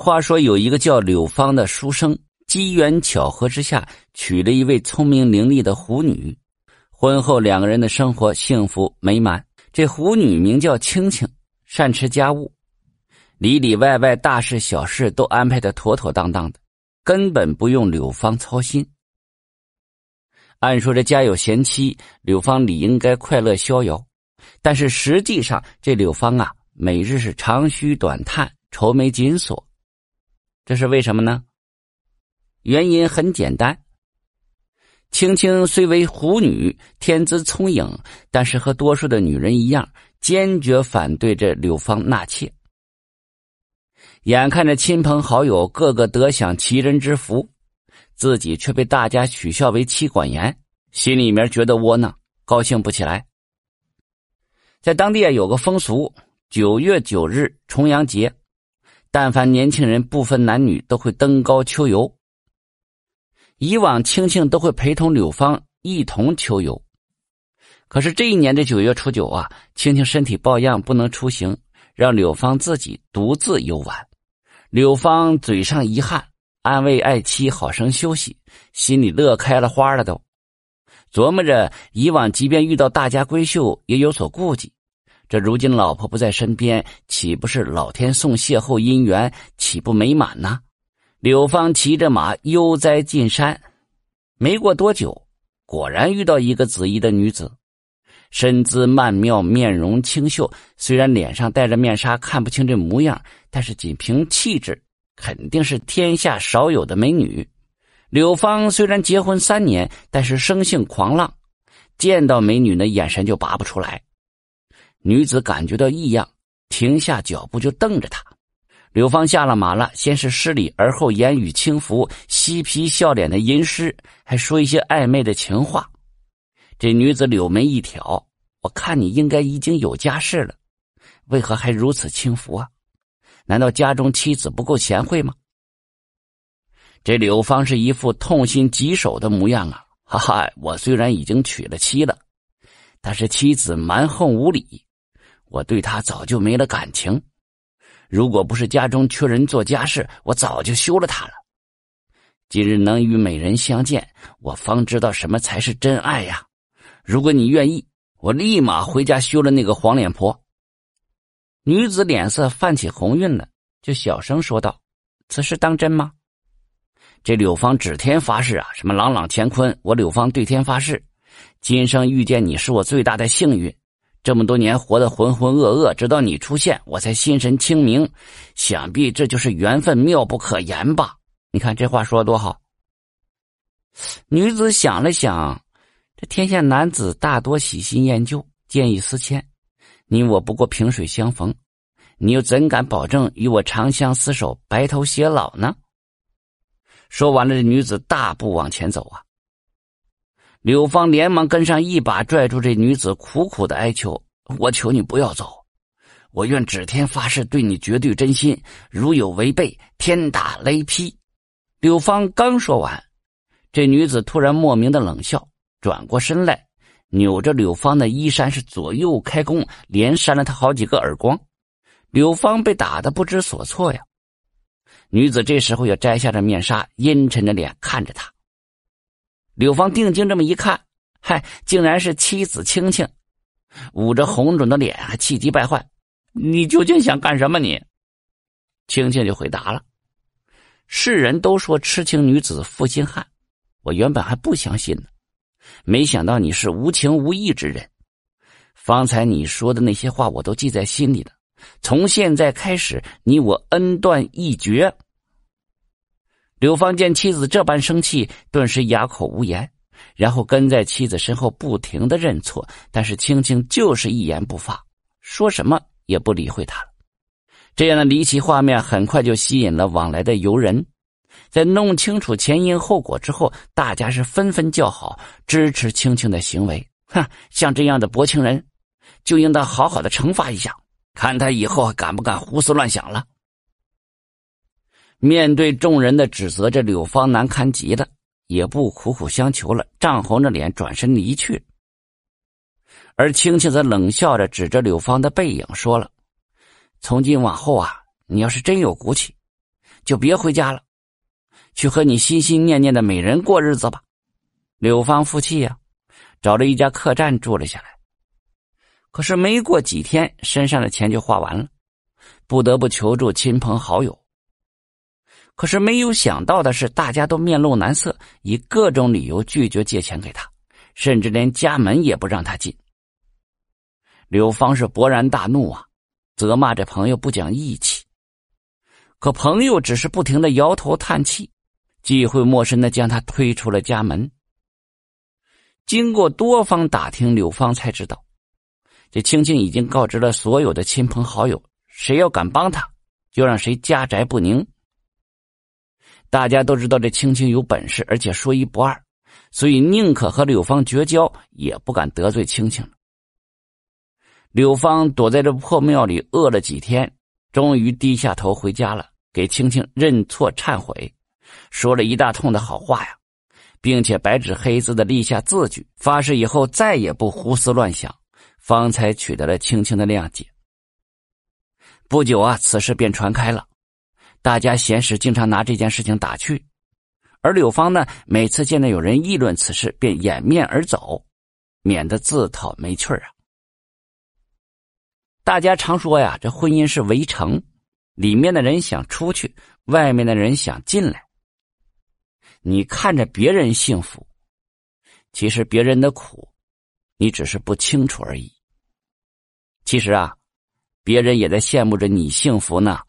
话说有一个叫柳芳的书生，机缘巧合之下娶了一位聪明伶俐的狐女。婚后两个人的生活幸福美满。这狐女名叫青青，善持家务，里里外外大事小事都安排的妥妥当当的，根本不用柳芳操心。按说这家有贤妻，柳芳理应该快乐逍遥，但是实际上这柳芳啊，每日是长吁短叹，愁眉紧锁。这是为什么呢？原因很简单。青青虽为狐女，天资聪颖，但是和多数的女人一样，坚决反对这柳芳纳妾。眼看着亲朋好友个个得享奇人之福，自己却被大家取笑为妻管严，心里面觉得窝囊，高兴不起来。在当地啊有个风俗，九月九日重阳节。但凡年轻人，不分男女，都会登高秋游。以往青青都会陪同柳芳一同秋游，可是这一年的九月初九啊，青青身体抱恙不能出行，让柳芳自己独自游玩。柳芳嘴上遗憾，安慰爱妻好生休息，心里乐开了花了，都琢磨着以往即便遇到大家闺秀，也有所顾忌。这如今老婆不在身边，岂不是老天送邂逅姻缘，岂不美满呢？柳芳骑着马悠哉进山，没过多久，果然遇到一个紫衣的女子，身姿曼妙，面容清秀。虽然脸上戴着面纱，看不清这模样，但是仅凭气质，肯定是天下少有的美女。柳芳虽然结婚三年，但是生性狂浪，见到美女呢，眼神就拔不出来。女子感觉到异样，停下脚步就瞪着他。柳芳下了马了，先是施礼，而后言语轻浮，嬉皮笑脸的吟诗，还说一些暧昧的情话。这女子柳眉一挑：“我看你应该已经有家室了，为何还如此轻浮啊？难道家中妻子不够贤惠吗？”这柳芳是一副痛心疾首的模样啊！哈哈，我虽然已经娶了妻了，但是妻子蛮横无理。我对他早就没了感情，如果不是家中缺人做家事，我早就休了他了。今日能与美人相见，我方知道什么才是真爱呀！如果你愿意，我立马回家休了那个黄脸婆。女子脸色泛起红晕了，就小声说道：“此事当真吗？”这柳芳指天发誓啊，什么朗朗乾坤，我柳芳对天发誓，今生遇见你是我最大的幸运。这么多年活得浑浑噩噩，直到你出现，我才心神清明。想必这就是缘分，妙不可言吧？你看这话说的多好。女子想了想，这天下男子大多喜新厌旧，见异思迁。你我不过萍水相逢，你又怎敢保证与我长相厮守，白头偕老呢？说完了，这女子大步往前走啊。柳芳连忙跟上，一把拽住这女子，苦苦的哀求：“我求你不要走，我愿指天发誓对你绝对真心，如有违背，天打雷劈。”柳芳刚说完，这女子突然莫名的冷笑，转过身来，扭着柳芳的衣衫，是左右开弓，连扇了她好几个耳光。柳芳被打的不知所措呀。女子这时候也摘下了面纱，阴沉着脸看着他。柳芳定睛这么一看，嗨，竟然是妻子青青，捂着红肿的脸，还气急败坏。你究竟想干什么？你，青青就回答了：“世人都说痴情女子负心汉，我原本还不相信呢，没想到你是无情无义之人。方才你说的那些话，我都记在心里了。从现在开始，你我恩断义绝。”柳芳见妻子这般生气，顿时哑口无言，然后跟在妻子身后不停的认错，但是青青就是一言不发，说什么也不理会他了。这样的离奇画面很快就吸引了往来的游人，在弄清楚前因后果之后，大家是纷纷叫好，支持青青的行为。哼，像这样的薄情人，就应当好好的惩罚一下，看他以后敢不敢胡思乱想了。面对众人的指责，这柳芳难堪极了，也不苦苦相求了，涨红着脸转身离去。而青青则冷笑着指着柳芳的背影说了：“从今往后啊，你要是真有骨气，就别回家了，去和你心心念念的美人过日子吧。柳芳负气呀，找了一家客栈住了下来。可是没过几天，身上的钱就花完了，不得不求助亲朋好友。可是没有想到的是，大家都面露难色，以各种理由拒绝借钱给他，甚至连家门也不让他进。柳芳是勃然大怒啊，责骂这朋友不讲义气。可朋友只是不停的摇头叹气，忌讳陌生的将他推出了家门。经过多方打听，柳芳才知道，这青青已经告知了所有的亲朋好友，谁要敢帮他，就让谁家宅不宁。大家都知道这青青有本事，而且说一不二，所以宁可和柳芳绝交，也不敢得罪青青。柳芳躲在这破庙里饿了几天，终于低下头回家了，给青青认错忏悔，说了一大通的好话呀，并且白纸黑字的立下字据，发誓以后再也不胡思乱想，方才取得了青青的谅解。不久啊，此事便传开了，大家闲时经常拿这件事情打趣，而柳芳呢，每次见到有人议论此事，便掩面而走，免得自讨没趣啊。大家常说呀，这婚姻是围城，里面的人想出去，外面的人想进来。你看着别人幸福，其实别人的苦，你只是不清楚而已。其实啊，别人也在羡慕着你幸福呢。